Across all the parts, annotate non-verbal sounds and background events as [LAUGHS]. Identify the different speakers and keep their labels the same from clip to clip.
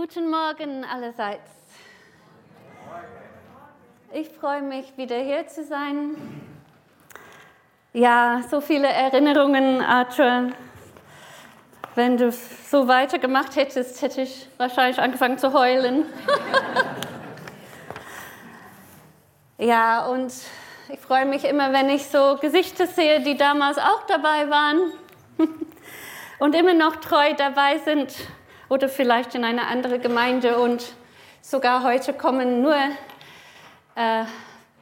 Speaker 1: Guten Morgen allerseits. Ich freue mich, wieder hier zu sein. Ja, so viele Erinnerungen, Arthur. Wenn du so weitergemacht hättest, hätte ich wahrscheinlich angefangen zu heulen. [LAUGHS] ja, und ich freue mich immer, wenn ich so Gesichter sehe, die damals auch dabei waren [LAUGHS] und immer noch treu dabei sind oder vielleicht in eine andere Gemeinde und sogar heute kommen nur, äh,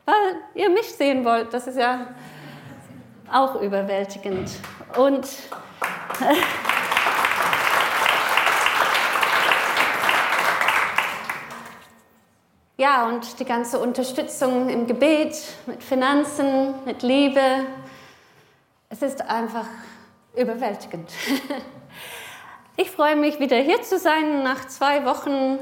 Speaker 1: weil ihr mich sehen wollt. Das ist ja auch überwältigend. Und äh, ja, und die ganze Unterstützung im Gebet, mit Finanzen, mit Liebe, es ist einfach überwältigend. [LAUGHS] Ich freue mich, wieder hier zu sein nach zwei Wochen,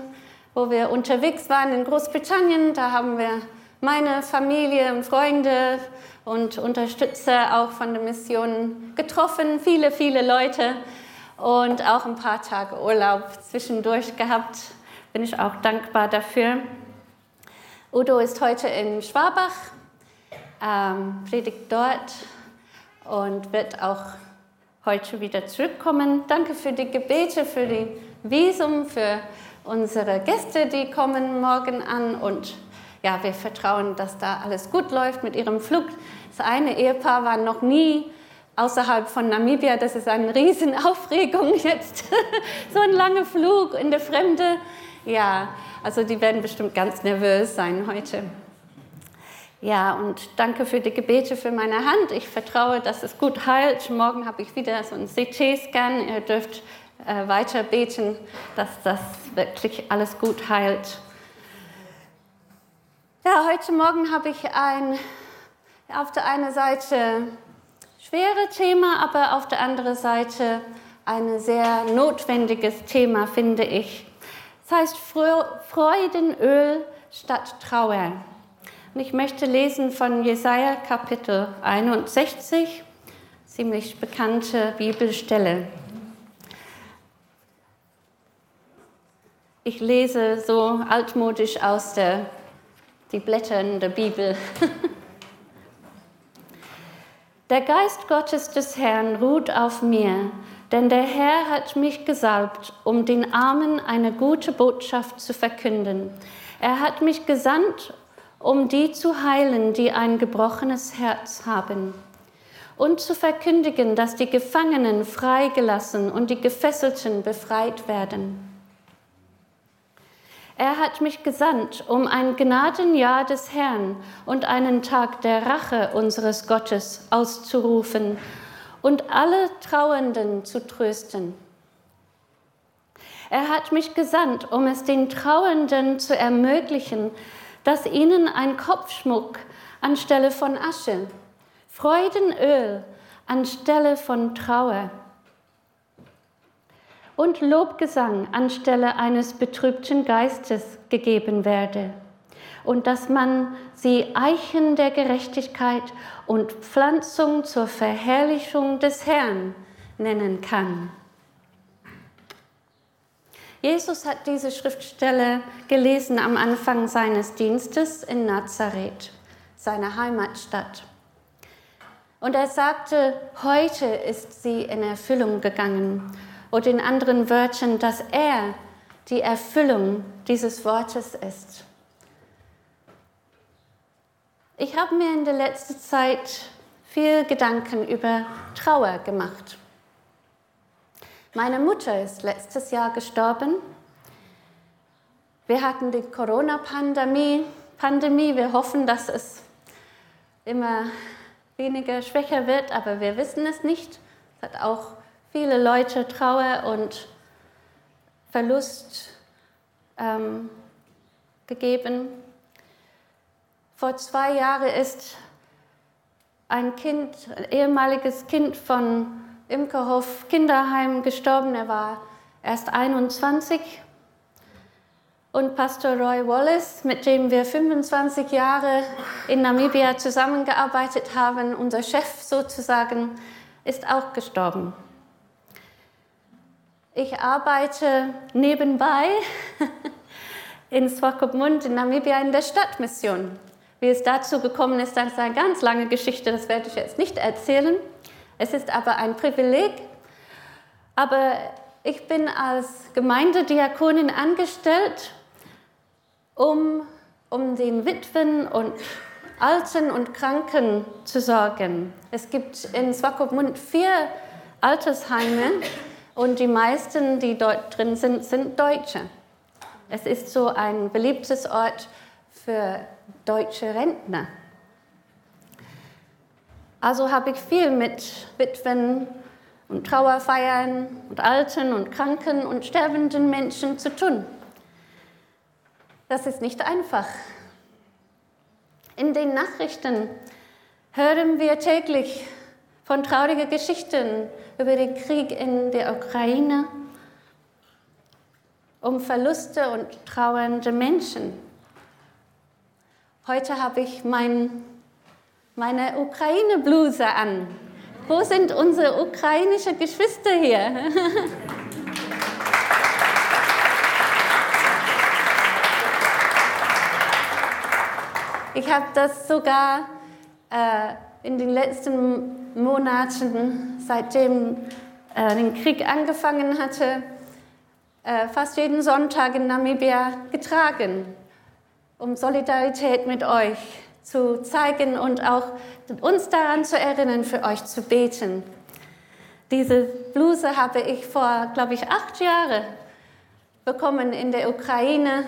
Speaker 1: wo wir unterwegs waren in Großbritannien. Da haben wir meine Familie und Freunde und Unterstützer auch von der Mission getroffen. Viele, viele Leute und auch ein paar Tage Urlaub zwischendurch gehabt. Bin ich auch dankbar dafür. Udo ist heute in Schwabach, ähm, predigt dort und wird auch heute wieder zurückkommen. Danke für die Gebete, für die Visum, für unsere Gäste, die kommen morgen an. Und ja, wir vertrauen, dass da alles gut läuft mit ihrem Flug. Das eine Ehepaar war noch nie außerhalb von Namibia. Das ist eine Riesenaufregung [LAUGHS] jetzt. so ein langer Flug in der Fremde. Ja, also die werden bestimmt ganz nervös sein heute. Ja, und danke für die Gebete für meine Hand. Ich vertraue, dass es gut heilt. Morgen habe ich wieder so einen CT-Scan. Ihr dürft äh, weiter beten, dass das wirklich alles gut heilt. Ja, heute Morgen habe ich ein, auf der einen Seite schwere Thema, aber auf der anderen Seite ein sehr notwendiges Thema, finde ich. Es heißt Freudenöl statt Trauer. Und ich möchte lesen von Jesaja Kapitel 61, ziemlich bekannte Bibelstelle. Ich lese so altmodisch aus der die Blätter in der Bibel. [LAUGHS] Der Geist Gottes des Herrn ruht auf mir, denn der Herr hat mich gesalbt, um den Armen eine gute Botschaft zu verkünden. Er hat mich gesandt, um die zu heilen, die ein gebrochenes Herz haben, und zu verkündigen, dass die Gefangenen freigelassen und die Gefesselten befreit werden. Er hat mich gesandt, um ein Gnadenjahr des Herrn und einen Tag der Rache unseres Gottes auszurufen und alle Trauernden zu trösten. Er hat mich gesandt, um es den Trauernden zu ermöglichen, dass ihnen ein Kopfschmuck anstelle von Asche, Freudenöl anstelle von Trauer und Lobgesang anstelle eines betrübten Geistes gegeben werde und dass man sie Eichen der Gerechtigkeit und Pflanzung zur Verherrlichung des Herrn nennen kann. Jesus hat diese Schriftstelle gelesen am Anfang seines Dienstes in Nazareth, seiner Heimatstadt. Und er sagte, heute ist sie in Erfüllung gegangen. Oder in anderen Wörtern, dass er die Erfüllung dieses Wortes ist. Ich habe mir in der letzten Zeit viel Gedanken über Trauer gemacht. Meine Mutter ist letztes Jahr gestorben. Wir hatten die Corona-Pandemie. Pandemie. Wir hoffen, dass es immer weniger schwächer wird, aber wir wissen es nicht. Es hat auch viele Leute Trauer und Verlust ähm, gegeben. Vor zwei Jahren ist ein Kind, ein ehemaliges Kind von Imkerhof Kinderheim gestorben. Er war erst 21. Und Pastor Roy Wallace, mit dem wir 25 Jahre in Namibia zusammengearbeitet haben, unser Chef sozusagen, ist auch gestorben. Ich arbeite nebenbei [LAUGHS] in Swakopmund in Namibia in der Stadtmission. Wie es dazu gekommen ist, das ist eine ganz lange Geschichte, das werde ich jetzt nicht erzählen. Es ist aber ein Privileg. Aber ich bin als Gemeindediakonin angestellt, um, um den Witwen und Alten und Kranken zu sorgen. Es gibt in Swakopmund vier Altersheime und die meisten, die dort drin sind, sind Deutsche. Es ist so ein beliebtes Ort für deutsche Rentner. Also habe ich viel mit Witwen und Trauerfeiern und alten und kranken und sterbenden Menschen zu tun. Das ist nicht einfach. In den Nachrichten hören wir täglich von traurigen Geschichten über den Krieg in der Ukraine, um Verluste und trauernde Menschen. Heute habe ich mein, meine Ukraine-Bluse an. Wo sind unsere ukrainischen Geschwister hier? Ich habe das sogar äh, in den letzten Monaten, seitdem äh, der Krieg angefangen hatte, äh, fast jeden Sonntag in Namibia getragen, um Solidarität mit euch zu zeigen und auch uns daran zu erinnern, für euch zu beten. Diese Bluse habe ich vor, glaube ich, acht Jahren bekommen in der Ukraine,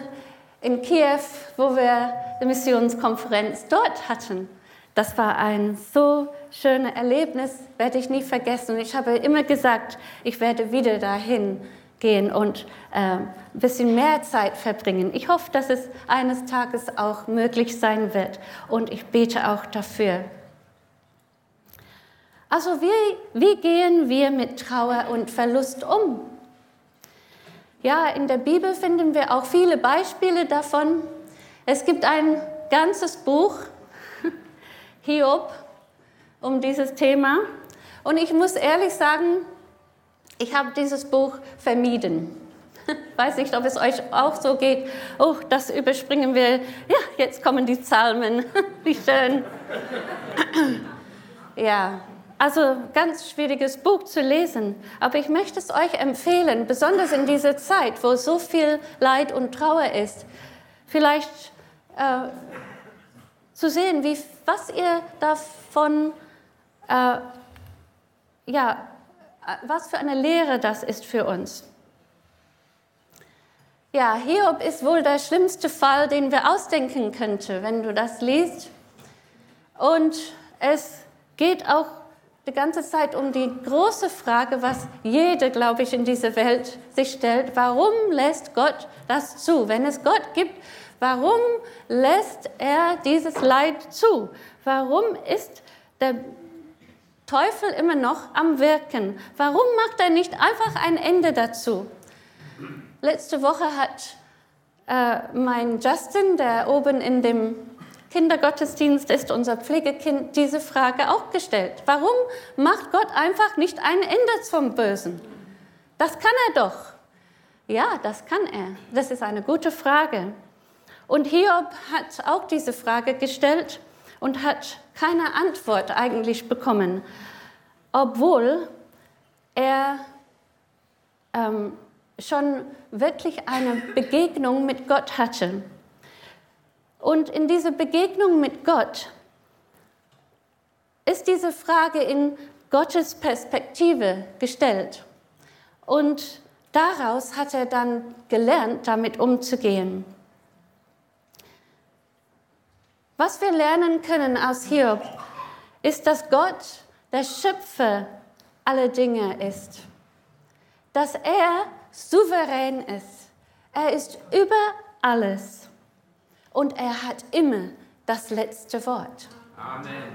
Speaker 1: in Kiew, wo wir die Missionskonferenz dort hatten. Das war ein so schönes Erlebnis, werde ich nie vergessen. Ich habe immer gesagt, ich werde wieder dahin gehen und äh, ein bisschen mehr Zeit verbringen. Ich hoffe, dass es eines Tages auch möglich sein wird und ich bete auch dafür. Also wie, wie gehen wir mit Trauer und Verlust um? Ja, in der Bibel finden wir auch viele Beispiele davon. Es gibt ein ganzes Buch, [LAUGHS] Hiob, um dieses Thema. Und ich muss ehrlich sagen, ich habe dieses Buch vermieden. [LAUGHS] Weiß nicht, ob es euch auch so geht. Oh, das überspringen wir. Ja, jetzt kommen die Psalmen. [LAUGHS] Wie schön. [CLEARS THROAT] Ja, also ganz schwieriges Buch zu lesen. Aber ich möchte es euch empfehlen, besonders in dieser Zeit, wo so viel Leid und Trauer ist, vielleicht äh, zu sehen, wie, was ihr davon äh, ja, was für eine Lehre das ist für uns. Ja, Hiob ist wohl der schlimmste Fall, den wir ausdenken könnten, wenn du das liest. Und es geht auch die ganze Zeit um die große Frage, was jede, glaube ich, in dieser Welt sich stellt. Warum lässt Gott das zu? Wenn es Gott gibt, warum lässt er dieses Leid zu? Warum ist der Teufel immer noch am Wirken. Warum macht er nicht einfach ein Ende dazu? Letzte Woche hat äh, mein Justin, der oben in dem Kindergottesdienst ist, unser Pflegekind, diese Frage auch gestellt. Warum macht Gott einfach nicht ein Ende zum Bösen? Das kann er doch. Ja, das kann er. Das ist eine gute Frage. Und Hiob hat auch diese Frage gestellt und hat keine Antwort eigentlich bekommen, obwohl er ähm, schon wirklich eine Begegnung mit Gott hatte. Und in diese Begegnung mit Gott ist diese Frage in Gottes Perspektive gestellt. Und daraus hat er dann gelernt, damit umzugehen. Was wir lernen können aus Hiob, ist, dass Gott der Schöpfer aller Dinge ist. Dass er souverän ist. Er ist über alles. Und er hat immer das letzte Wort. Amen.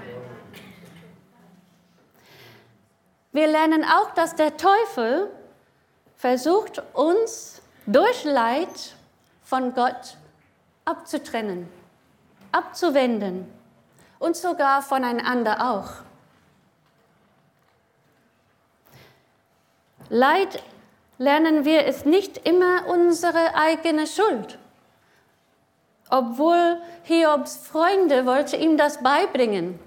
Speaker 1: Wir lernen auch, dass der Teufel versucht, uns durch Leid von Gott abzutrennen abzuwenden und sogar voneinander auch. Leid lernen wir, ist nicht immer unsere eigene Schuld. Obwohl Hiobs Freunde wollte ihm das beibringen.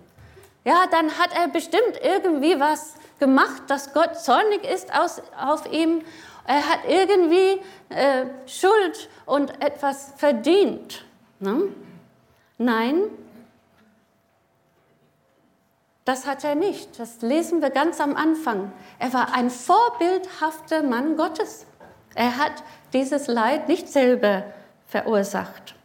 Speaker 1: Ja, dann hat er bestimmt irgendwie was gemacht, dass Gott zornig ist aus, auf ihm. Er hat irgendwie äh, Schuld und etwas verdient. Ne? Nein, das hat er nicht. Das lesen wir ganz am Anfang. Er war ein vorbildhafter Mann Gottes. Er hat dieses Leid nicht selber verursacht.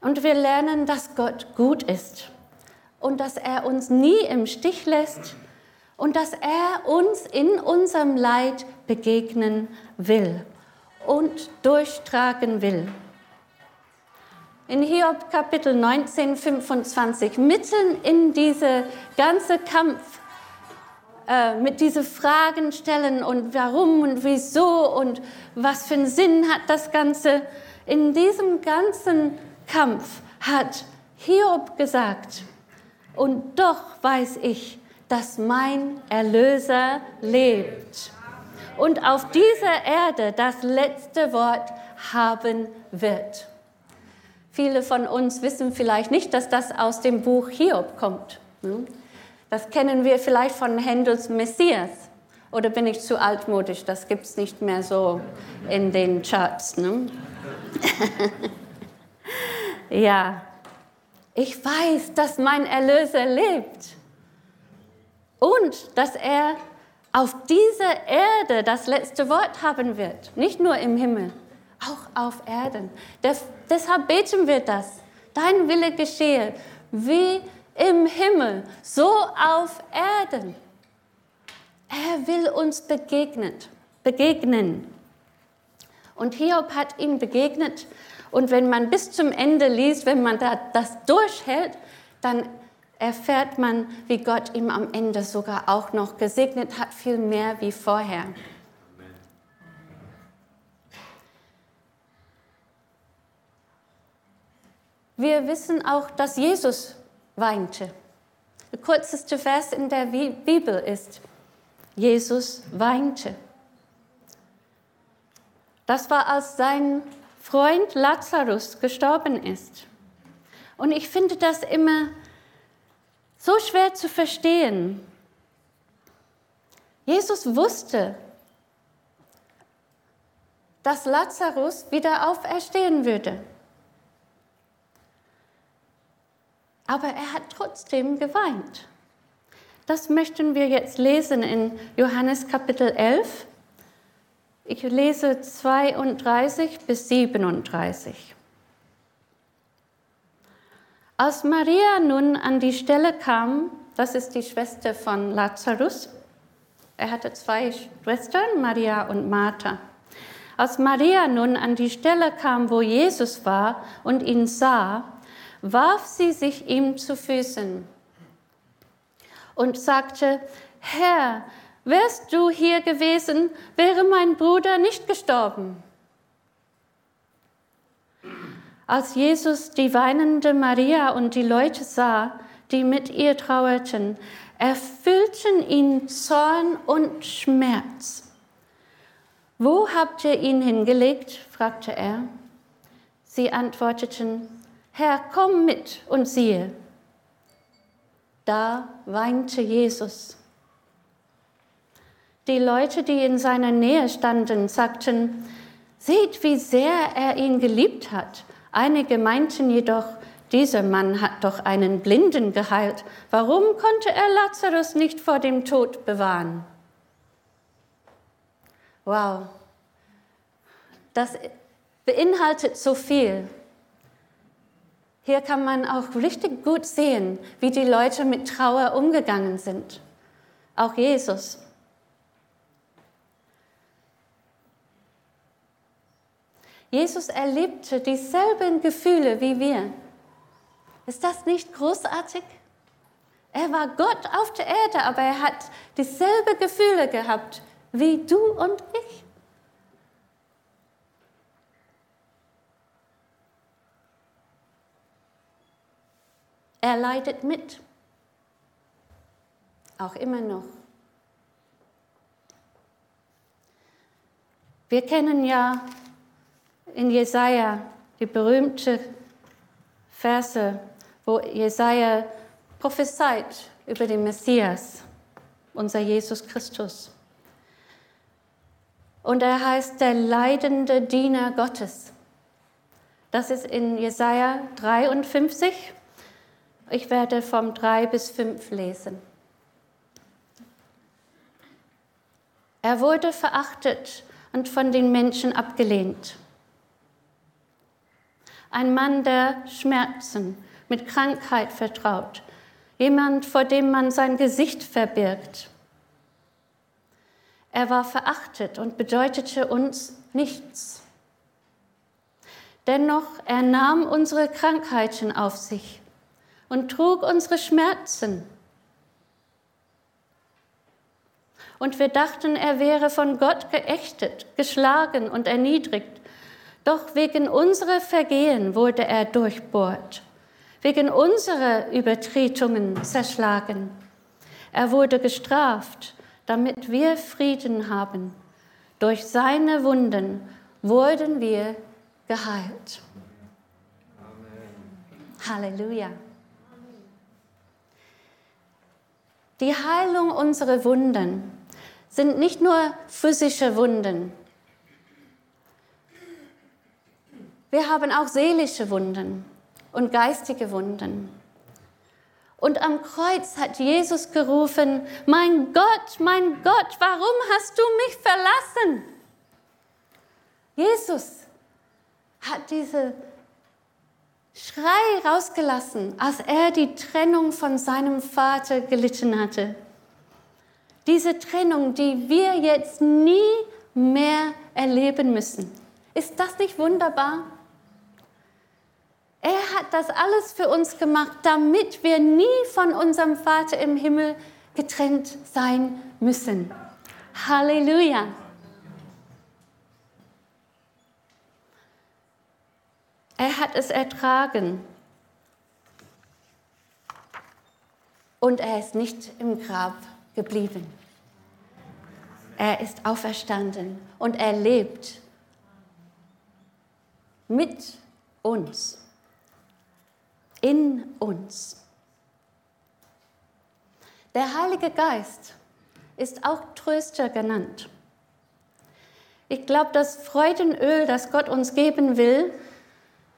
Speaker 1: Und wir lernen, dass Gott gut ist und dass er uns nie im Stich lässt und dass er uns in unserem Leid begegnen will und durchtragen will in Hiob Kapitel 19, 25, mitten in diese ganze Kampf, äh, mit diesen Fragen stellen und warum und wieso und was für einen Sinn hat das Ganze, in diesem ganzen Kampf hat Hiob gesagt, und doch weiß ich, dass mein Erlöser lebt. Und auf dieser Erde das letzte Wort haben wird. Viele von uns wissen vielleicht nicht, dass das aus dem Buch Hiob kommt. Hm? Das kennen wir vielleicht von Händels Messias. Oder bin ich zu altmodisch? Das gibt es nicht mehr so in den Charts. Ne? [LAUGHS] ja, ich weiß, dass mein Erlöser lebt und dass er auf dieser Erde das letzte Wort haben wird, nicht nur im Himmel auch auf Erden. Deshalb beten wir das. Dein Wille geschehe, wie im Himmel, so auf Erden. Er will uns begegnet, begegnen. Und Hiob hat ihm begegnet. Und wenn man bis zum Ende liest, wenn man das durchhält, dann erfährt man, wie Gott ihm am Ende sogar auch noch gesegnet hat, viel mehr wie vorher. Wir wissen auch, dass Jesus weinte. Der kürzeste Vers in der Bibel ist, Jesus weinte. Das war, als sein Freund Lazarus gestorben ist. Und ich finde das immer so schwer zu verstehen. Jesus wusste, dass Lazarus wieder auferstehen würde. Aber er hat trotzdem geweint. Das möchten wir jetzt lesen in Johannes Kapitel 11. Ich lese 32 bis 37. Als Maria nun an die Stelle kam, das ist die Schwester von Lazarus, er hatte zwei Schwestern, Maria und Martha. Als Maria nun an die Stelle kam, wo Jesus war und ihn sah, warf sie sich ihm zu Füßen und sagte, Herr, wärst du hier gewesen, wäre mein Bruder nicht gestorben. Als Jesus die weinende Maria und die Leute sah, die mit ihr trauerten, erfüllten ihn Zorn und Schmerz. Wo habt ihr ihn hingelegt? fragte er. Sie antworteten, Herr, komm mit und siehe. Da weinte Jesus. Die Leute, die in seiner Nähe standen, sagten, seht, wie sehr er ihn geliebt hat. Einige meinten jedoch, dieser Mann hat doch einen Blinden geheilt. Warum konnte er Lazarus nicht vor dem Tod bewahren? Wow, das beinhaltet so viel. Hier kann man auch richtig gut sehen, wie die Leute mit Trauer umgegangen sind. Auch Jesus. Jesus erlebte dieselben Gefühle wie wir. Ist das nicht großartig? Er war Gott auf der Erde, aber er hat dieselben Gefühle gehabt wie du und ich. Er leidet mit. Auch immer noch. Wir kennen ja in Jesaja die berühmte Verse, wo Jesaja prophezeit über den Messias, unser Jesus Christus. Und er heißt der leidende Diener Gottes. Das ist in Jesaja 53. Ich werde vom 3 bis 5 lesen. Er wurde verachtet und von den Menschen abgelehnt. Ein Mann der Schmerzen, mit Krankheit vertraut, jemand, vor dem man sein Gesicht verbirgt. Er war verachtet und bedeutete uns nichts. Dennoch, er nahm unsere Krankheiten auf sich und trug unsere Schmerzen. Und wir dachten, er wäre von Gott geächtet, geschlagen und erniedrigt. Doch wegen unserer Vergehen wurde er durchbohrt wegen unserer Übertretungen zerschlagen. Er wurde gestraft, damit wir Frieden haben. Durch seine Wunden wurden wir geheilt. Amen. Halleluja. Die Heilung unserer Wunden sind nicht nur physische Wunden. Wir haben auch seelische Wunden und geistige Wunden. Und am Kreuz hat Jesus gerufen, mein Gott, mein Gott, warum hast du mich verlassen? Jesus hat diese Schrei rausgelassen, als er die Trennung von seinem Vater gelitten hatte. Diese Trennung, die wir jetzt nie mehr erleben müssen. Ist das nicht wunderbar? Er hat das alles für uns gemacht, damit wir nie von unserem Vater im Himmel getrennt sein müssen. Halleluja. Er hat es ertragen. Und er ist nicht im Grab geblieben. Er ist auferstanden und er lebt mit uns in uns. Der Heilige Geist ist auch Tröster genannt. Ich glaube, das Freudenöl, das Gott uns geben will,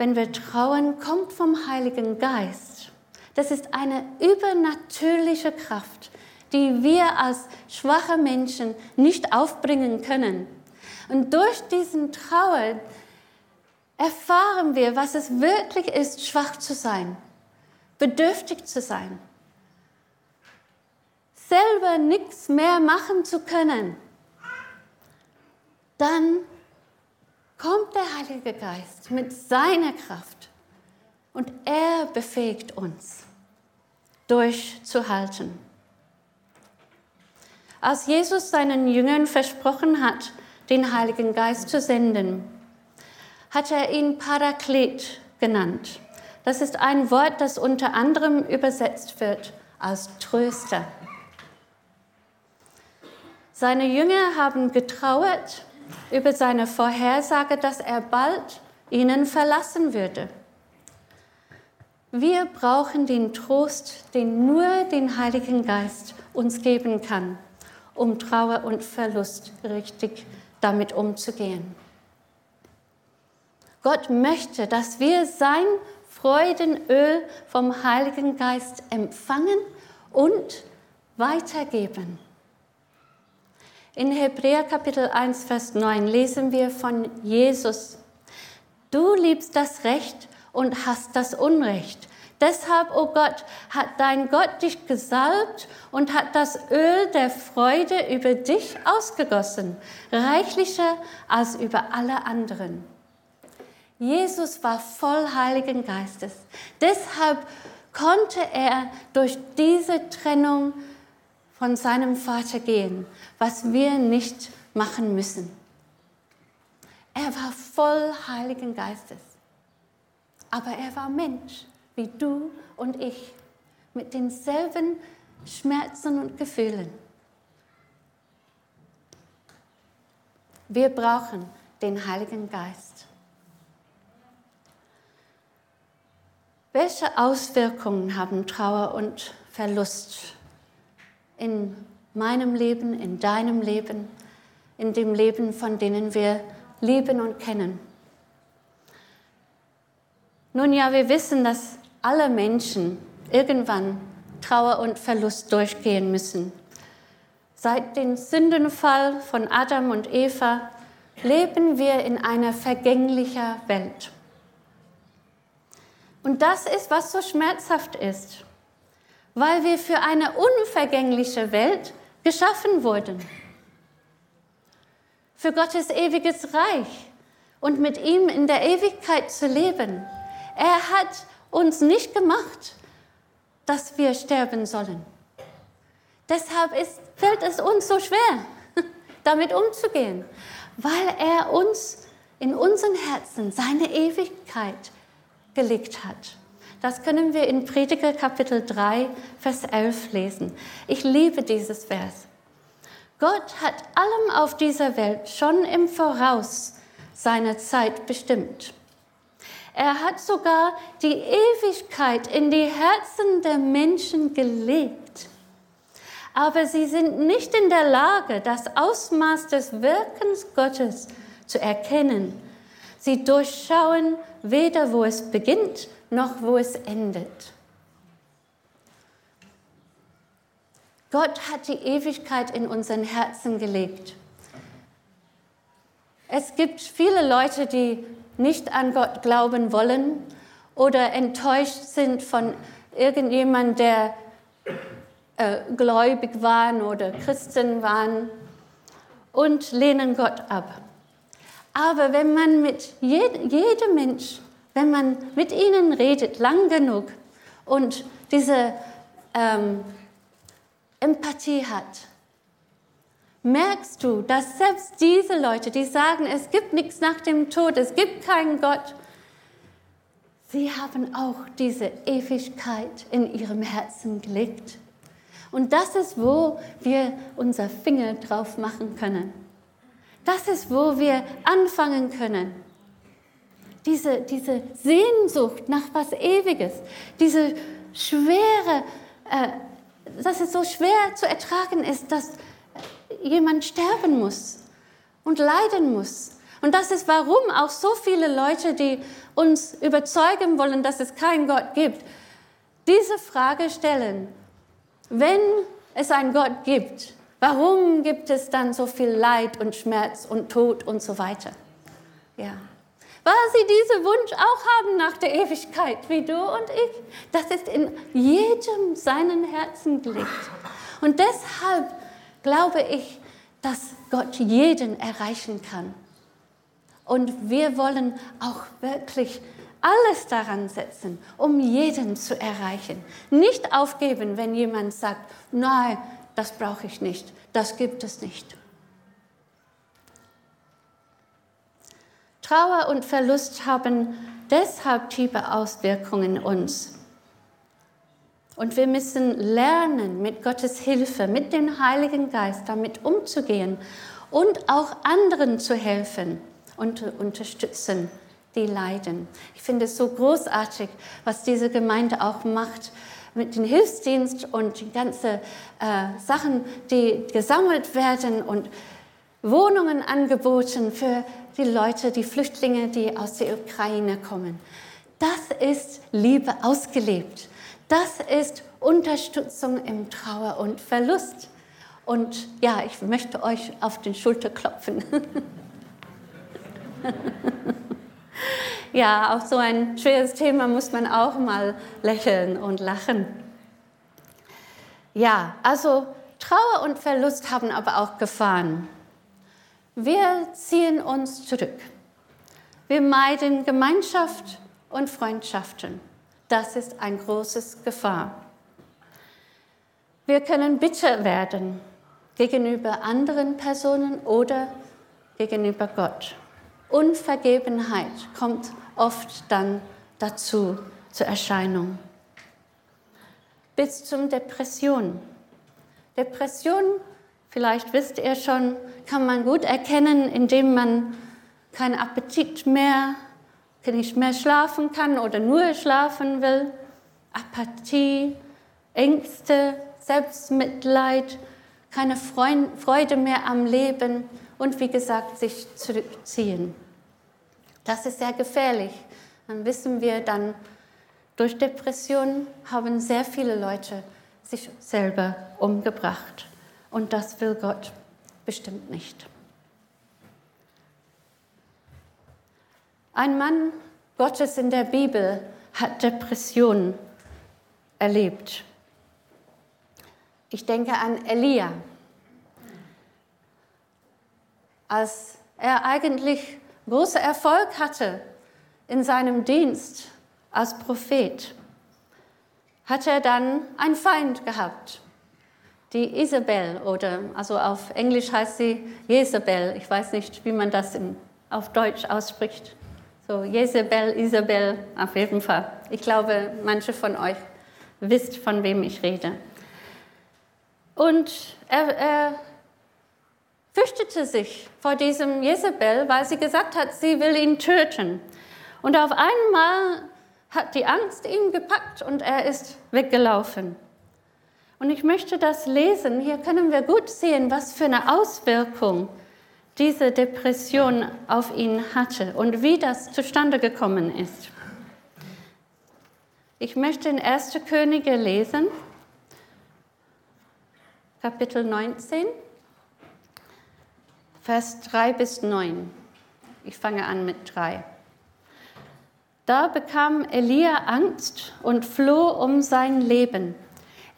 Speaker 1: wenn wir trauen, kommt vom Heiligen Geist. Das ist eine übernatürliche Kraft, die wir als schwache Menschen nicht aufbringen können. Und durch diesen Trauer, erfahren wir, was es wirklich ist, schwach zu sein, bedürftig zu sein, selber nichts mehr machen zu können. Dann kommt der Heilige Geist mit seiner Kraft und er befähigt uns, durchzuhalten. Als Jesus seinen Jüngern versprochen hat, den Heiligen Geist zu senden, hat er ihn Paraklet genannt. Das ist ein Wort, das unter anderem übersetzt wird als Tröster. Seine Jünger haben getrauert über seine Vorhersage, dass er bald ihnen verlassen würde. Wir brauchen den Trost, den nur den Heiligen Geist uns geben kann, um Trauer und Verlust richtig damit umzugehen. Gott möchte, dass wir sein Freudenöl vom Heiligen Geist empfangen und weitergeben. In Hebräer Kapitel 1, Vers 9 lesen wir von Jesus. Du liebst das Recht und hast das Unrecht. Deshalb, o oh Gott, hat dein Gott dich gesalbt und hat das Öl der Freude über dich ausgegossen, reichlicher als über alle anderen. Jesus war voll Heiligen Geistes. Deshalb konnte er durch diese Trennung von seinem Vater gehen, was wir nicht machen müssen. Er war voll Heiligen Geistes. Aber er war Mensch, wie du und ich, mit denselben Schmerzen und Gefühlen. Wir brauchen den Heiligen Geist. Welche Auswirkungen haben Trauer und Verlust in meinem Leben, in deinem Leben, in dem Leben von denen wir lieben und kennen? Nun ja, wir wissen, dass alle Menschen irgendwann Trauer und Verlust durchgehen müssen. Seit dem Sündenfall von Adam und Eva leben wir in einer vergänglicher Welt. Und das ist, was so schmerzhaft ist, weil wir für eine unvergängliche Welt geschaffen wurden. Für Gottes ewiges Reich und mit ihm in der Ewigkeit zu leben. Er hat uns nicht gemacht, dass wir sterben sollen. Deshalb ist, fällt es uns so schwer, [LAUGHS] damit umzugehen, weil er uns in unseren Herzen seine Ewigkeit gelegt hat. Das können wir in Prediger Kapitel 3, Vers 11 lesen. Ich liebe dieses Vers. Gott hat allem auf dieser Welt schon im Voraus seiner Zeit bestimmt. Er hat sogar die Ewigkeit in die Herzen der Menschen gelegt. Aber sie sind nicht in der Lage, das Ausmaß des Wirkens Gottes zu erkennen. Sie durchschauen weder wo es beginnt noch wo es endet. Gott hat die Ewigkeit in unseren Herzen gelegt. Es gibt viele Leute, die nicht an Gott glauben wollen oder enttäuscht sind von irgendjemandem, der äh, gläubig waren oder Christen waren und lehnen Gott ab. Aber wenn man mit jedem jede Mensch, wenn man mit ihnen redet, lang genug und diese ähm, Empathie hat, merkst du, dass selbst diese Leute, die sagen, es gibt nichts nach dem Tod, es gibt keinen Gott, sie haben auch diese Ewigkeit in ihrem Herzen gelegt. Und das ist, wo wir unser Finger drauf machen können. Das ist, wo wir anfangen können. Diese, diese Sehnsucht nach was Ewiges, diese schwere, äh, dass es so schwer zu ertragen ist, dass jemand sterben muss und leiden muss. Und das ist, warum auch so viele Leute, die uns überzeugen wollen, dass es keinen Gott gibt, diese Frage stellen. Wenn es einen Gott gibt, Warum gibt es dann so viel Leid und Schmerz und Tod und so weiter? Ja. Weil sie diesen Wunsch auch haben nach der Ewigkeit, wie du und ich. Das ist in jedem seinen Herzen gelegt. Und deshalb glaube ich, dass Gott jeden erreichen kann. Und wir wollen auch wirklich alles daran setzen, um jeden zu erreichen. Nicht aufgeben, wenn jemand sagt, nein, das brauche ich nicht, das gibt es nicht. Trauer und Verlust haben deshalb tiefe Auswirkungen in uns. Und wir müssen lernen, mit Gottes Hilfe, mit dem Heiligen Geist damit umzugehen und auch anderen zu helfen und unterstützen, die leiden. Ich finde es so großartig, was diese Gemeinde auch macht mit dem Hilfsdienst und die ganzen äh, Sachen, die gesammelt werden und Wohnungen angeboten für die Leute, die Flüchtlinge, die aus der Ukraine kommen. Das ist Liebe ausgelebt. Das ist Unterstützung im Trauer und Verlust. Und ja, ich möchte euch auf den Schulter klopfen. [LAUGHS] ja, auf so ein schweres Thema muss man auch mal lächeln und lachen. Ja, also Trauer und Verlust haben aber auch Gefahren. Wir ziehen uns zurück. Wir meiden Gemeinschaft und Freundschaften. Das ist ein großes Gefahr. Wir können bitter werden gegenüber anderen Personen oder gegenüber Gott. Unvergebenheit kommt oft dann dazu zur Erscheinung. Bis zum Depression. Depression vielleicht wisst ihr schon, kann man gut erkennen, indem man keinen Appetit mehr, nicht mehr schlafen kann oder nur schlafen will. Apathie, Ängste, Selbstmitleid, keine Freude mehr am Leben und wie gesagt, sich zurückziehen. Das ist sehr gefährlich. Dann wissen wir dann, durch Depressionen haben sehr viele Leute sich selber umgebracht. Und das will Gott bestimmt nicht. Ein Mann Gottes in der Bibel hat Depressionen erlebt. Ich denke an Elia. Als er eigentlich großen Erfolg hatte in seinem Dienst als Prophet, hat er dann einen Feind gehabt. Die Isabel oder also auf Englisch heißt sie Jezebel. Ich weiß nicht, wie man das auf Deutsch ausspricht. So Jezebel, Isabel, auf jeden Fall. Ich glaube, manche von euch wisst, von wem ich rede. Und er, er fürchtete sich vor diesem Jezebel, weil sie gesagt hat, sie will ihn töten. Und auf einmal hat die Angst ihn gepackt und er ist weggelaufen. Und ich möchte das lesen. Hier können wir gut sehen, was für eine Auswirkung diese Depression auf ihn hatte und wie das zustande gekommen ist. Ich möchte in 1. Könige lesen, Kapitel 19, Vers 3 bis 9. Ich fange an mit 3. Da bekam Elia Angst und floh um sein Leben.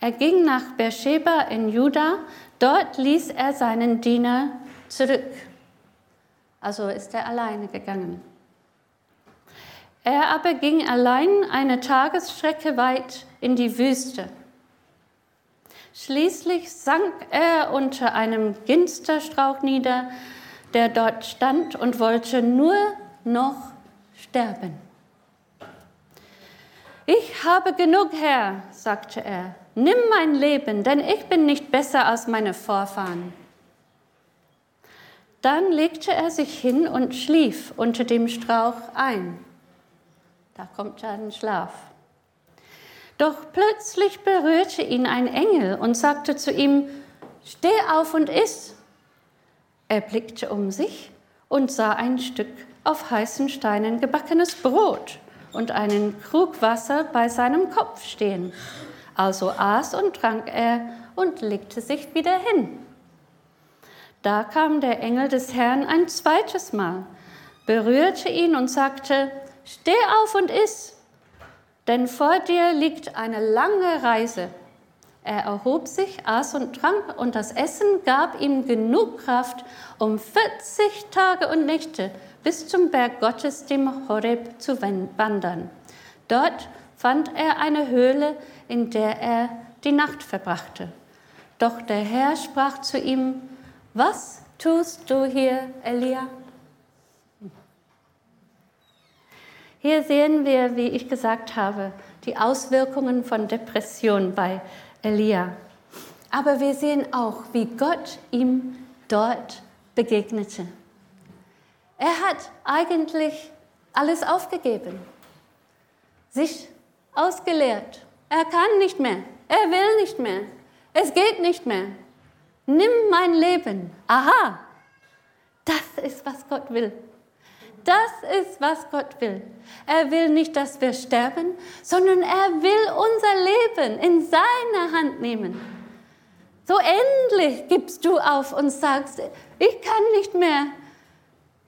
Speaker 1: Er ging nach Beersheba in Juda, dort ließ er seinen Diener zurück. Also ist er alleine gegangen. Er aber ging allein eine Tagesstrecke weit in die Wüste. Schließlich sank er unter einem Ginsterstrauch nieder, der dort stand und wollte nur noch sterben. Ich habe genug, Herr, sagte er. Nimm mein Leben, denn ich bin nicht besser als meine Vorfahren. Dann legte er sich hin und schlief unter dem Strauch ein. Da kommt dann Schlaf. Doch plötzlich berührte ihn ein Engel und sagte zu ihm, Steh auf und iss. Er blickte um sich und sah ein Stück auf heißen Steinen gebackenes Brot und einen Krug Wasser bei seinem Kopf stehen. Also aß und trank er und legte sich wieder hin. Da kam der Engel des Herrn ein zweites Mal, berührte ihn und sagte, Steh auf und iss, denn vor dir liegt eine lange Reise. Er erhob sich, aß und trank, und das Essen gab ihm genug Kraft, um 40 Tage und Nächte bis zum Berg Gottes, dem Horeb, zu wandern. Dort fand er eine Höhle, in der er die Nacht verbrachte. Doch der Herr sprach zu ihm, was tust du hier, Elia? Hier sehen wir, wie ich gesagt habe, die Auswirkungen von Depression bei Elia. Aber wir sehen auch, wie Gott ihm dort begegnete. Er hat eigentlich alles aufgegeben, sich ausgeleert. Er kann nicht mehr, er will nicht mehr, es geht nicht mehr. Nimm mein Leben. Aha, das ist, was Gott will. Das ist, was Gott will. Er will nicht, dass wir sterben, sondern er will unser Leben in seine Hand nehmen. So endlich gibst du auf und sagst, ich kann nicht mehr,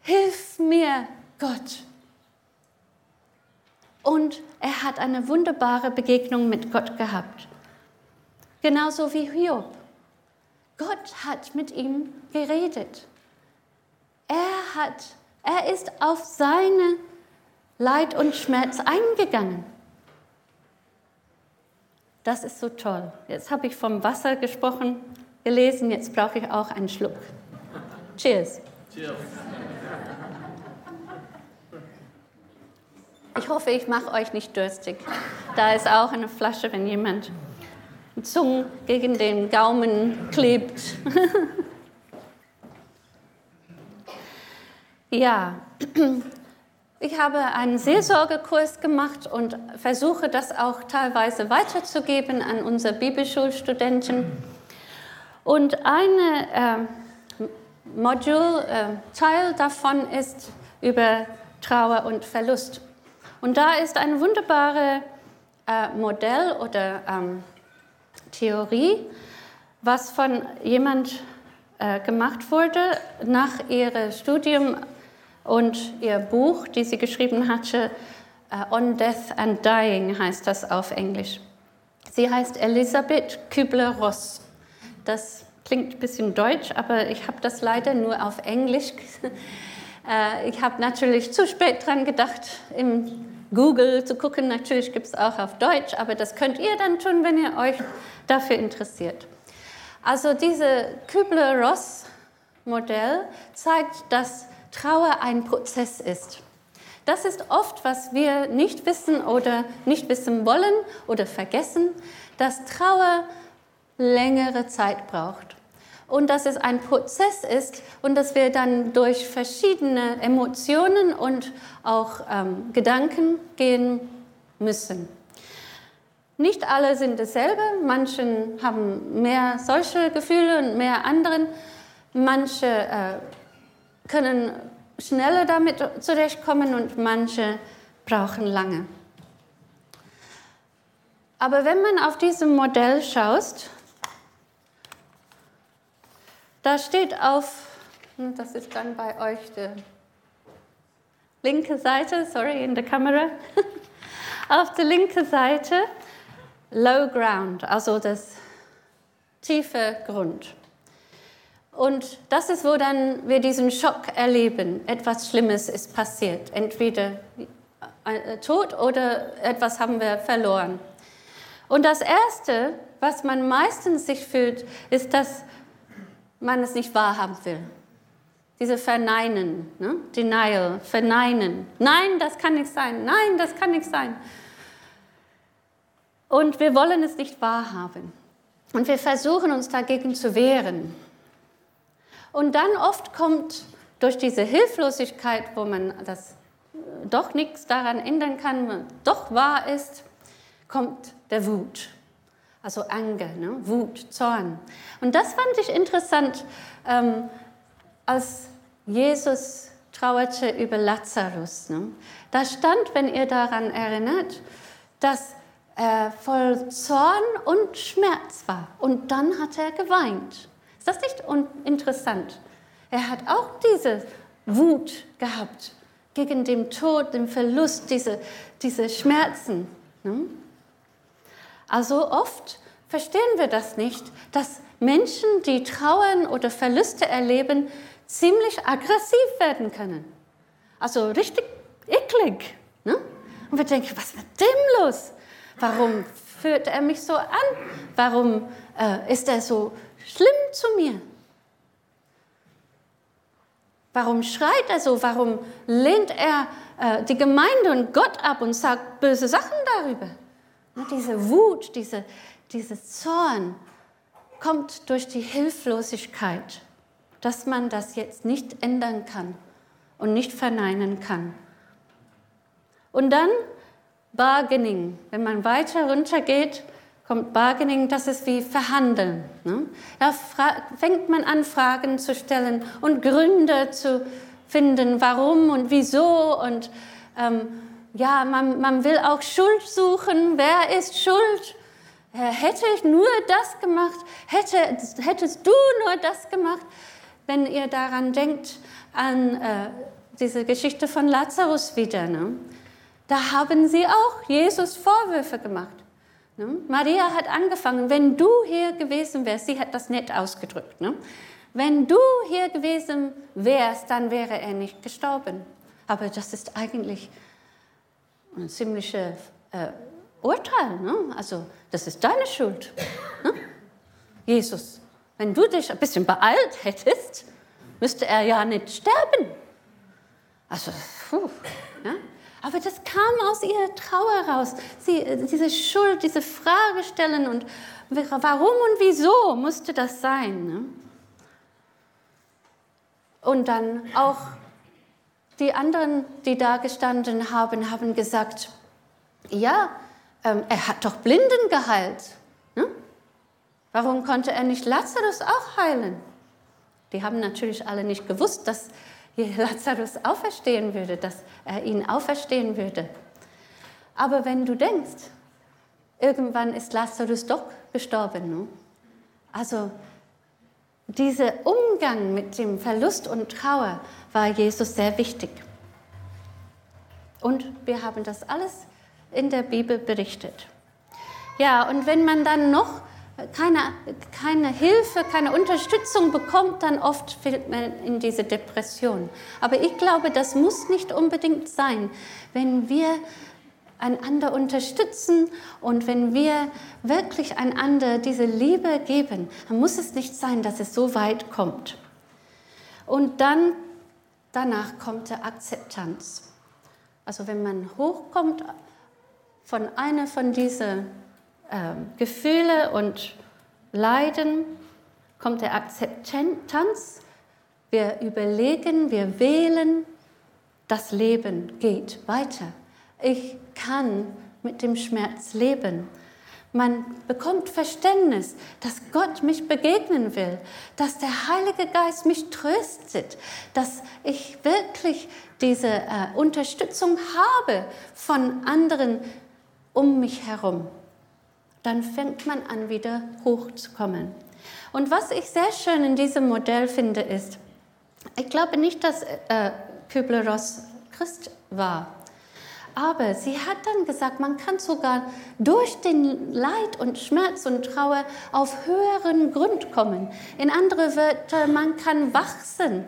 Speaker 1: Hilf mir, Gott. Und er hat eine wunderbare Begegnung mit Gott gehabt. Genauso wie Hiob. Gott hat mit ihm geredet. Er hat, er ist auf seine Leid und Schmerz eingegangen. Das ist so toll. Jetzt habe ich vom Wasser gesprochen, gelesen, jetzt brauche ich auch einen Schluck. Cheers. Cheers. Ich hoffe, ich mache euch nicht durstig. Da ist auch eine Flasche, wenn jemand Zunge gegen den Gaumen klebt. [LAUGHS] ja, ich habe einen Seelsorgekurs gemacht und versuche das auch teilweise weiterzugeben an unsere Bibelschulstudenten. Und ein äh, Modul, äh, Teil davon ist über Trauer und Verlust. Und da ist ein wunderbares äh, Modell oder ähm, Theorie, was von jemand äh, gemacht wurde nach ihrem Studium und ihr Buch, die sie geschrieben hatte, uh, On Death and Dying heißt das auf Englisch. Sie heißt Elisabeth Kübler-Ross. Das klingt ein bisschen deutsch, aber ich habe das leider nur auf Englisch. [LAUGHS] Äh, ich habe natürlich zu spät dran gedacht, im Google zu gucken. Natürlich gibt es auch auf Deutsch, aber das könnt ihr dann tun, wenn ihr euch dafür interessiert. Also dieses Kübler-Ross-Modell zeigt, dass Trauer ein Prozess ist. Das ist oft, was wir nicht wissen oder nicht wissen wollen oder vergessen, dass Trauer längere Zeit braucht. Und dass es ein Prozess ist und dass wir dann durch verschiedene Emotionen und auch ähm, Gedanken gehen müssen. Nicht alle sind dasselbe. Manche haben mehr solche Gefühle und mehr anderen. Manche äh, können schneller damit zurechtkommen und manche brauchen lange. Aber wenn man auf diesem Modell schaut, da steht auf, hm, das ist dann bei euch die linke Seite, sorry, in der Kamera, [LAUGHS] auf der linken Seite Low Ground, also das tiefe Grund. Und das ist, wo dann wir diesen Schock erleben. Etwas Schlimmes ist passiert. Entweder äh, Tod oder etwas haben wir verloren. Und das Erste, was man meistens sich fühlt, ist, dass man es nicht wahrhaben will. Diese Verneinen, ne? Denial, Verneinen. Nein, das kann nicht sein. Nein, das kann nicht sein. Und wir wollen es nicht wahrhaben. Und wir versuchen uns dagegen zu wehren. Und dann oft kommt durch diese Hilflosigkeit, wo man das äh, doch nichts daran ändern kann, doch wahr ist, kommt der Wut. Also Anger, ne? Wut, Zorn. Und das fand ich interessant, ähm, als Jesus trauerte über Lazarus. Ne? Da stand, wenn ihr daran erinnert, dass er voll Zorn und Schmerz war. Und dann hat er geweint. Ist das nicht interessant? Er hat auch diese Wut gehabt gegen den Tod, den Verlust, diese, diese Schmerzen. Ne? Also oft verstehen wir das nicht, dass Menschen, die trauern oder Verluste erleben, ziemlich aggressiv werden können. Also richtig eklig. Ne? Und wir denken, was ist mit dem los? Warum führt er mich so an? Warum äh, ist er so schlimm zu mir? Warum schreit er so? Warum lehnt er äh, die Gemeinde und Gott ab und sagt böse Sachen darüber? Diese Wut, diese, dieses Zorn kommt durch die Hilflosigkeit, dass man das jetzt nicht ändern kann und nicht verneinen kann. Und dann Bargaining. Wenn man weiter runter geht, kommt Bargaining, das ist wie Verhandeln. Ne? Da fängt man an, Fragen zu stellen und Gründe zu finden, warum und wieso. Und ähm, ja, man, man will auch Schuld suchen. Wer ist schuld? Äh, hätte ich nur das gemacht? Hätte, hättest du nur das gemacht? Wenn ihr daran denkt, an äh, diese Geschichte von Lazarus wieder. Ne? Da haben sie auch Jesus Vorwürfe gemacht. Ne? Maria hat angefangen, wenn du hier gewesen wärst, sie hat das nett ausgedrückt, ne? wenn du hier gewesen wärst, dann wäre er nicht gestorben. Aber das ist eigentlich ein ziemliches äh, Urteil. Ne? Also das ist deine Schuld. Ne? Jesus, wenn du dich ein bisschen beeilt hättest, müsste er ja nicht sterben. Also, puh, ja? Aber das kam aus ihrer Trauer raus. Sie, diese Schuld, diese Frage stellen und warum und wieso musste das sein? Ne? Und dann auch die anderen, die da gestanden haben, haben gesagt, ja, ähm, er hat doch Blinden geheilt. Ne? Warum konnte er nicht Lazarus auch heilen? Die haben natürlich alle nicht gewusst, dass [LAUGHS] Lazarus auferstehen würde, dass er ihn auferstehen würde. Aber wenn du denkst, irgendwann ist Lazarus doch gestorben. Ne? Also dieser Umgang mit dem Verlust und Trauer war Jesus sehr wichtig. Und wir haben das alles in der Bibel berichtet. Ja, und wenn man dann noch keine, keine Hilfe, keine Unterstützung bekommt, dann oft fällt man in diese Depression. Aber ich glaube, das muss nicht unbedingt sein, wenn wir einander unterstützen und wenn wir wirklich einander diese Liebe geben, dann muss es nicht sein, dass es so weit kommt. Und dann danach kommt die Akzeptanz. Also wenn man hochkommt von einer von diesen äh, Gefühle und Leiden, kommt der Akzeptanz. Wir überlegen, wir wählen, das Leben geht weiter. Ich kann mit dem Schmerz leben. Man bekommt Verständnis, dass Gott mich begegnen will, dass der Heilige Geist mich tröstet, dass ich wirklich diese äh, Unterstützung habe von anderen um mich herum. Dann fängt man an, wieder hochzukommen. Und was ich sehr schön in diesem Modell finde, ist, ich glaube nicht, dass äh, Kübler-Ross Christ war. Aber sie hat dann gesagt, man kann sogar durch den Leid und Schmerz und Trauer auf höheren Grund kommen. In andere Wörter, man kann wachsen.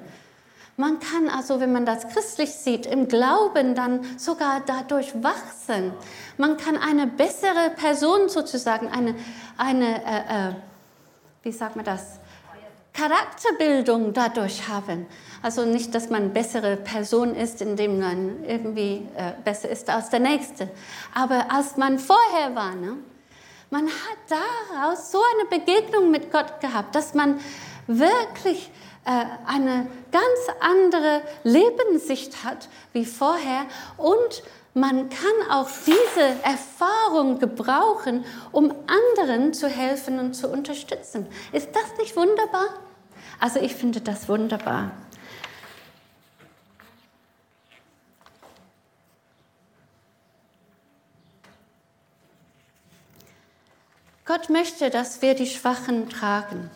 Speaker 1: Man kann also, wenn man das christlich sieht, im Glauben dann sogar dadurch wachsen. Man kann eine bessere Person sozusagen, eine, eine äh, äh, wie sagt man das, Charakterbildung dadurch haben. Also nicht, dass man bessere Person ist, indem man irgendwie äh, besser ist als der Nächste. Aber als man vorher war, ne, man hat daraus so eine Begegnung mit Gott gehabt, dass man wirklich äh, eine ganz andere Lebenssicht hat wie vorher und man kann auch diese Erfahrung gebrauchen, um anderen zu helfen und zu unterstützen. Ist das nicht wunderbar? Also ich finde das wunderbar. Gott möchte, dass wir die Schwachen tragen.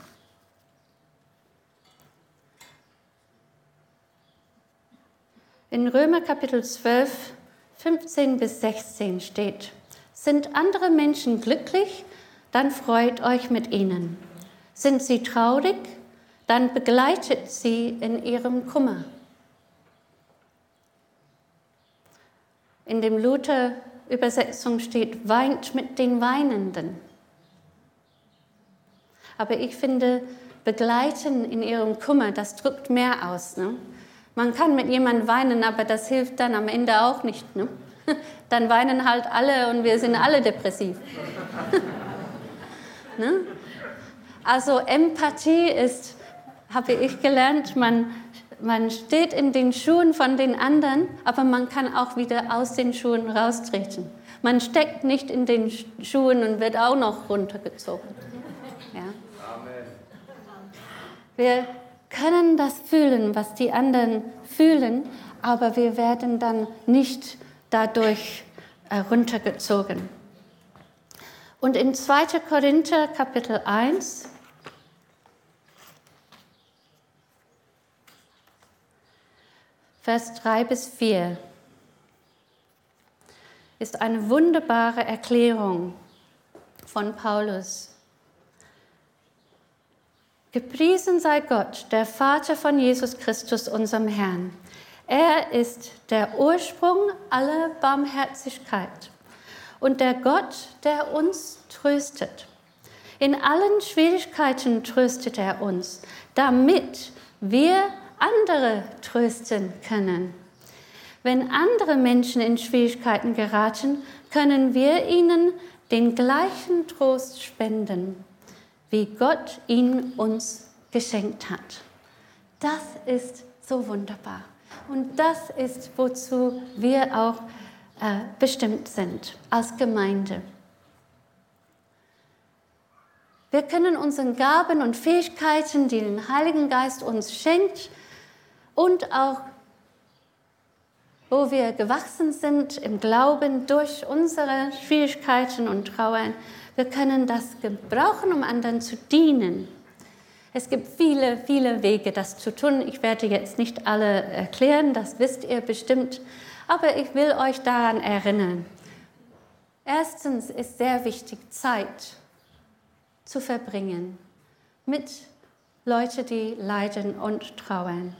Speaker 1: In Römer Kapitel 12, 15 bis 16 steht, sind andere Menschen glücklich, dann freut euch mit ihnen. Sind sie traurig, dann begleitet sie in ihrem Kummer. In dem Luther-Übersetzung steht, weint mit den Weinenden. Aber ich finde, begleiten in ihrem Kummer, das drückt mehr aus. Ne? Man kann mit jemandem weinen, aber das hilft dann am Ende auch nicht. Ne? [LAUGHS] Dann weinen halt alle und wir sind alle depressiv. [LAUGHS] ne? Also Empathie ist habe ich gelernt, man, man steht in den Schuhen von den anderen, aber man kann auch wieder aus den Schuhen raustreten. Man steckt nicht in den Schuhen und wird auch noch runtergezogen. Ja. Wir können das fühlen, was die anderen fühlen, aber wir werden dann nicht dadurch äh, runtergezogen. Und in 2. Korinther Kapitel 1 Vers 3 bis 4 ist eine wunderbare Erklärung von Paulus. Gepriesen sei Gott, der Vater von Jesus Christus, unserem Herrn. Er ist der Ursprung aller Barmherzigkeit und der Gott, der uns tröstet. In allen Schwierigkeiten tröstet er uns, damit wir andere trösten können. Wenn andere Menschen in Schwierigkeiten geraten, können wir ihnen den gleichen Trost spenden, wie Gott ihn uns geschenkt hat. Das ist so wunderbar. Und das ist, wozu wir auch äh, bestimmt sind als Gemeinde. Wir können unseren Gaben und Fähigkeiten, die der Heiligen Geist uns schenkt, und auch wo wir gewachsen sind im Glauben durch unsere Schwierigkeiten und Trauern, wir können das gebrauchen, um anderen zu dienen. Es gibt viele, viele Wege, das zu tun. Ich werde jetzt nicht alle erklären, das wisst ihr bestimmt, aber ich will euch daran erinnern. Erstens ist sehr wichtig, Zeit zu verbringen mit Leuten, die leiden und trauern.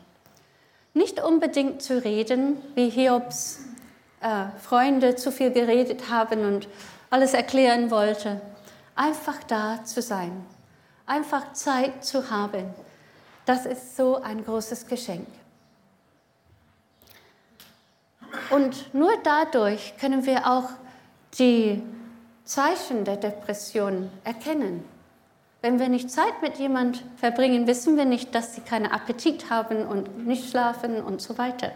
Speaker 1: Nicht unbedingt zu reden, wie Hiobs äh, Freunde zu viel geredet haben und alles erklären wollte. Einfach da zu sein einfach Zeit zu haben, das ist so ein großes Geschenk. Und nur dadurch können wir auch die Zeichen der Depression erkennen. Wenn wir nicht Zeit mit jemand verbringen, wissen wir nicht, dass sie keinen Appetit haben und nicht schlafen und so weiter.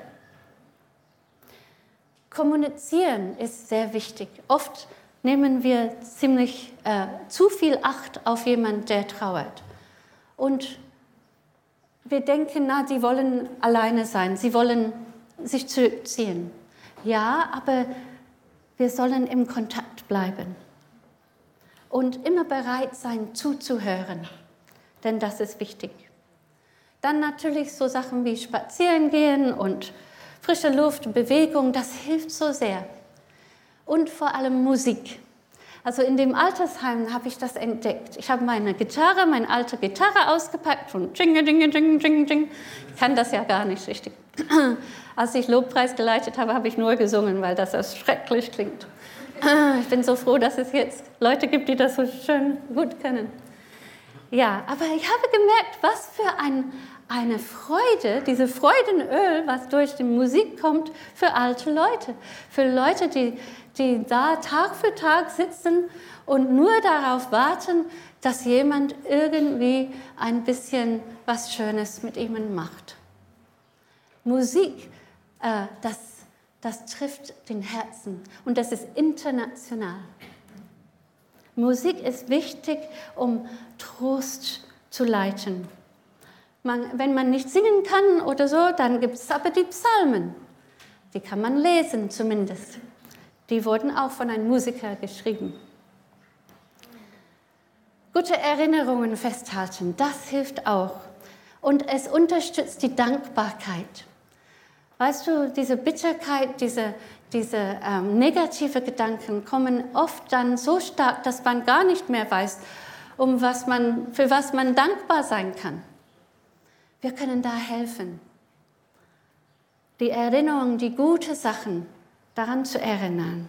Speaker 1: Kommunizieren ist sehr wichtig. Oft nehmen wir ziemlich äh, zu viel Acht auf jemanden, der trauert. Und wir denken, na, die wollen alleine sein, sie wollen sich zurückziehen. Ja, aber wir sollen im Kontakt bleiben und immer bereit sein zuzuhören, denn das ist wichtig. Dann natürlich so Sachen wie Spazieren gehen und frische Luft, Bewegung, das hilft so sehr und vor allem Musik. Also in dem Altersheim habe ich das entdeckt. Ich habe meine Gitarre, meine alte Gitarre ausgepackt und ding, ding, ding, ding, ding. Ich kann das ja gar nicht richtig. [CLEARS THROAT] Als ich Lobpreis geleitet habe, habe ich nur gesungen, weil das schrecklich klingt. Ich bin so froh, dass es jetzt Leute gibt, die das so schön gut können. Ja, aber ich habe gemerkt, was für ein, eine Freude, diese Freudenöl, was durch die Musik kommt, für alte Leute. Für Leute, die die da Tag für Tag sitzen und nur darauf warten, dass jemand irgendwie ein bisschen was Schönes mit ihnen macht. Musik, äh, das, das trifft den Herzen und das ist international. Musik ist wichtig, um Trost zu leiten. Man, wenn man nicht singen kann oder so, dann gibt es aber die Psalmen. Die kann man lesen zumindest. Die wurden auch von einem Musiker geschrieben. Gute Erinnerungen festhalten, das hilft auch. Und es unterstützt die Dankbarkeit. Weißt du, diese Bitterkeit, diese, diese ähm, negative Gedanken kommen oft dann so stark, dass man gar nicht mehr weiß, um was man, für was man dankbar sein kann. Wir können da helfen. Die Erinnerung, die gute Sachen, daran zu erinnern.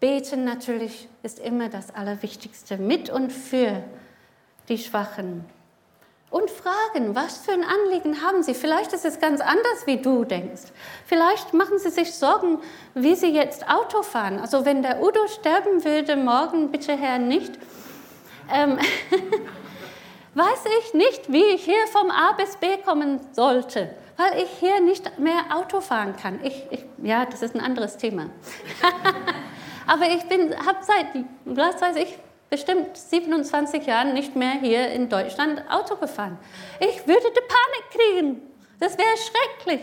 Speaker 1: Beten natürlich ist immer das Allerwichtigste mit und für die Schwachen. Und fragen, was für ein Anliegen haben Sie? Vielleicht ist es ganz anders, wie du denkst. Vielleicht machen Sie sich Sorgen, wie Sie jetzt Auto fahren. Also wenn der Udo sterben würde, morgen bitte Herr nicht, ähm, [LAUGHS] weiß ich nicht, wie ich hier vom A bis B kommen sollte weil ich hier nicht mehr Auto fahren kann. Ich, ich, ja, das ist ein anderes Thema. [LAUGHS] Aber ich habe seit, was weiß ich, bestimmt 27 Jahren nicht mehr hier in Deutschland Auto gefahren. Ich würde die Panik kriegen. Das wäre schrecklich.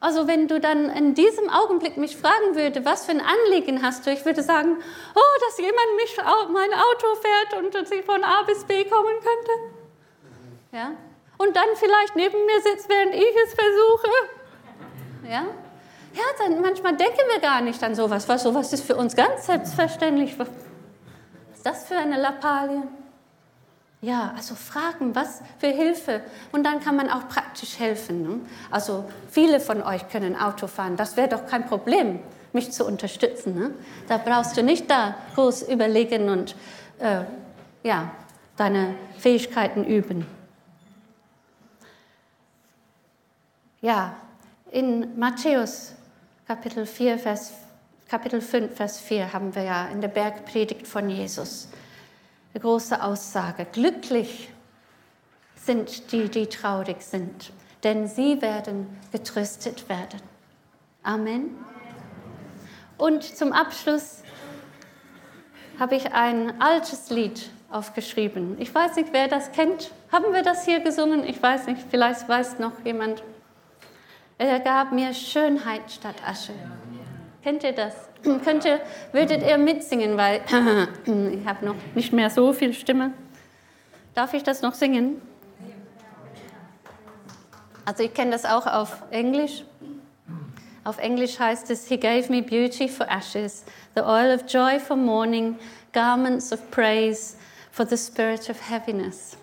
Speaker 1: Also wenn du dann in diesem Augenblick mich fragen würde, was für ein Anliegen hast du, ich würde sagen, oh, dass jemand mich mein Auto fährt und ich von A bis B kommen könnte. Ja, und dann vielleicht neben mir sitzt, während ich es versuche. Ja? Ja, dann manchmal denken wir gar nicht an sowas, was sowas ist für uns ganz selbstverständlich. Ist das für eine Lappalie? Ja, also fragen, was für Hilfe. Und dann kann man auch praktisch helfen. Ne? Also viele von euch können Auto fahren. Das wäre doch kein Problem, mich zu unterstützen. Ne? Da brauchst du nicht da groß überlegen und äh, ja, deine Fähigkeiten üben. Ja, In Matthäus Kapitel, 4, Vers, Kapitel 5, Vers 4 haben wir ja in der Bergpredigt von Jesus eine große Aussage. Glücklich sind die, die traurig sind, denn sie werden getröstet werden. Amen. Und zum Abschluss habe ich ein altes Lied aufgeschrieben. Ich weiß nicht, wer das kennt. Haben wir das hier gesungen? Ich weiß nicht, vielleicht weiß noch jemand. Er gab mir Schönheit statt Asche. Kennt ihr das? Könnt ihr, würdet ihr mitsingen, weil [LAUGHS] ich habe noch nicht mehr so viel Stimme. Darf ich das noch singen? Also ich kenne das auch auf Englisch. Auf Englisch heißt es, He gave me beauty for ashes, the oil of joy for mourning, garments of praise for the spirit of heaviness.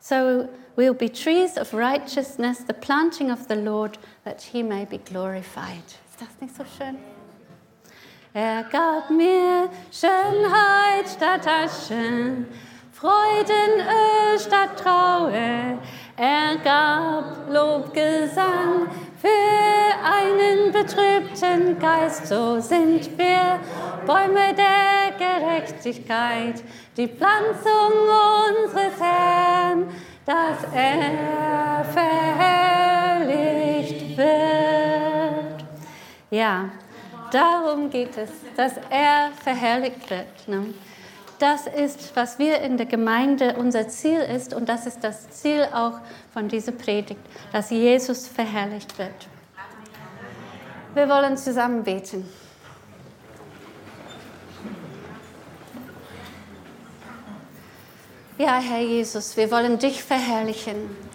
Speaker 1: So we'll be trees of righteousness, the planting of the Lord, that he may be glorified. Ist das nicht so schön? Er gab mir Schönheit statt Asche, Freudenöl statt Trauer. Er gab Lobgesang für einen betrübten Geist. So sind wir Bäume der Gerechtigkeit, die Pflanzung unseres Herrn, dass er verherrlicht wird. Ja, darum geht es, dass er verherrlicht wird. Ne? Das ist, was wir in der Gemeinde unser Ziel ist und das ist das Ziel auch von dieser Predigt, dass Jesus verherrlicht wird. Wir wollen zusammen beten. Ja, Herr Jesus, wir wollen dich verherrlichen.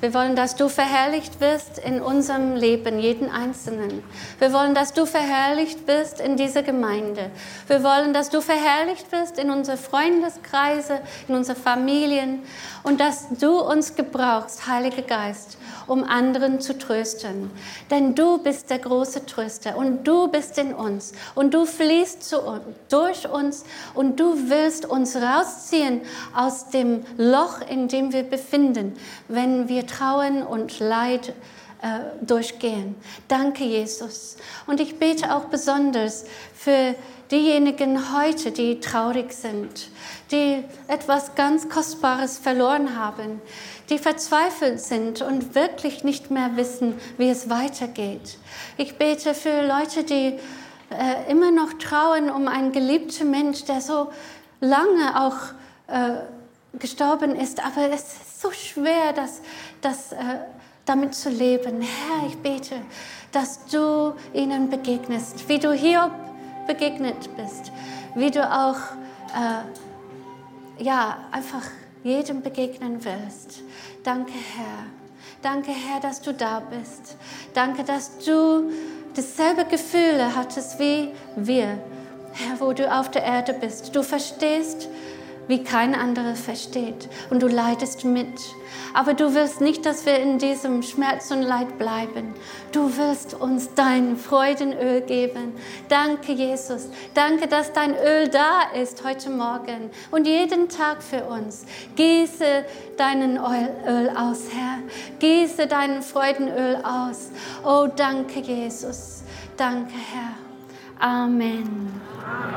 Speaker 1: Wir wollen, dass du verherrlicht wirst in unserem Leben, jeden Einzelnen. Wir wollen, dass du verherrlicht wirst in dieser Gemeinde. Wir wollen, dass du verherrlicht wirst in unsere Freundeskreise, in unsere Familien und dass du uns gebrauchst, Heiliger Geist, um anderen zu trösten. Denn du bist der große Tröster und du bist in uns und du fließt zu durch uns und du willst uns rausziehen aus dem Loch, in dem wir befinden, wenn wir trauen und Leid äh, durchgehen. Danke, Jesus. Und ich bete auch besonders für diejenigen heute, die traurig sind, die etwas ganz Kostbares verloren haben, die verzweifelt sind und wirklich nicht mehr wissen, wie es weitergeht. Ich bete für Leute, die äh, immer noch trauen um einen geliebten Mensch, der so lange auch äh, gestorben ist, aber es ist so schwer, das, das, äh, damit zu leben. Herr, ich bete, dass du ihnen begegnest, wie du Hiob begegnet bist, wie du auch äh, ja, einfach jedem begegnen willst. Danke, Herr. Danke, Herr, dass du da bist. Danke, dass du dasselbe Gefühle hattest wie wir, Herr, wo du auf der Erde bist. Du verstehst, wie kein anderer versteht. Und du leidest mit. Aber du willst nicht, dass wir in diesem Schmerz und Leid bleiben. Du willst uns dein Freudenöl geben. Danke, Jesus. Danke, dass dein Öl da ist heute Morgen und jeden Tag für uns. Gieße deinen Öl aus, Herr. Gieße deinen Freudenöl aus. Oh, danke, Jesus. Danke, Herr. Amen. Amen.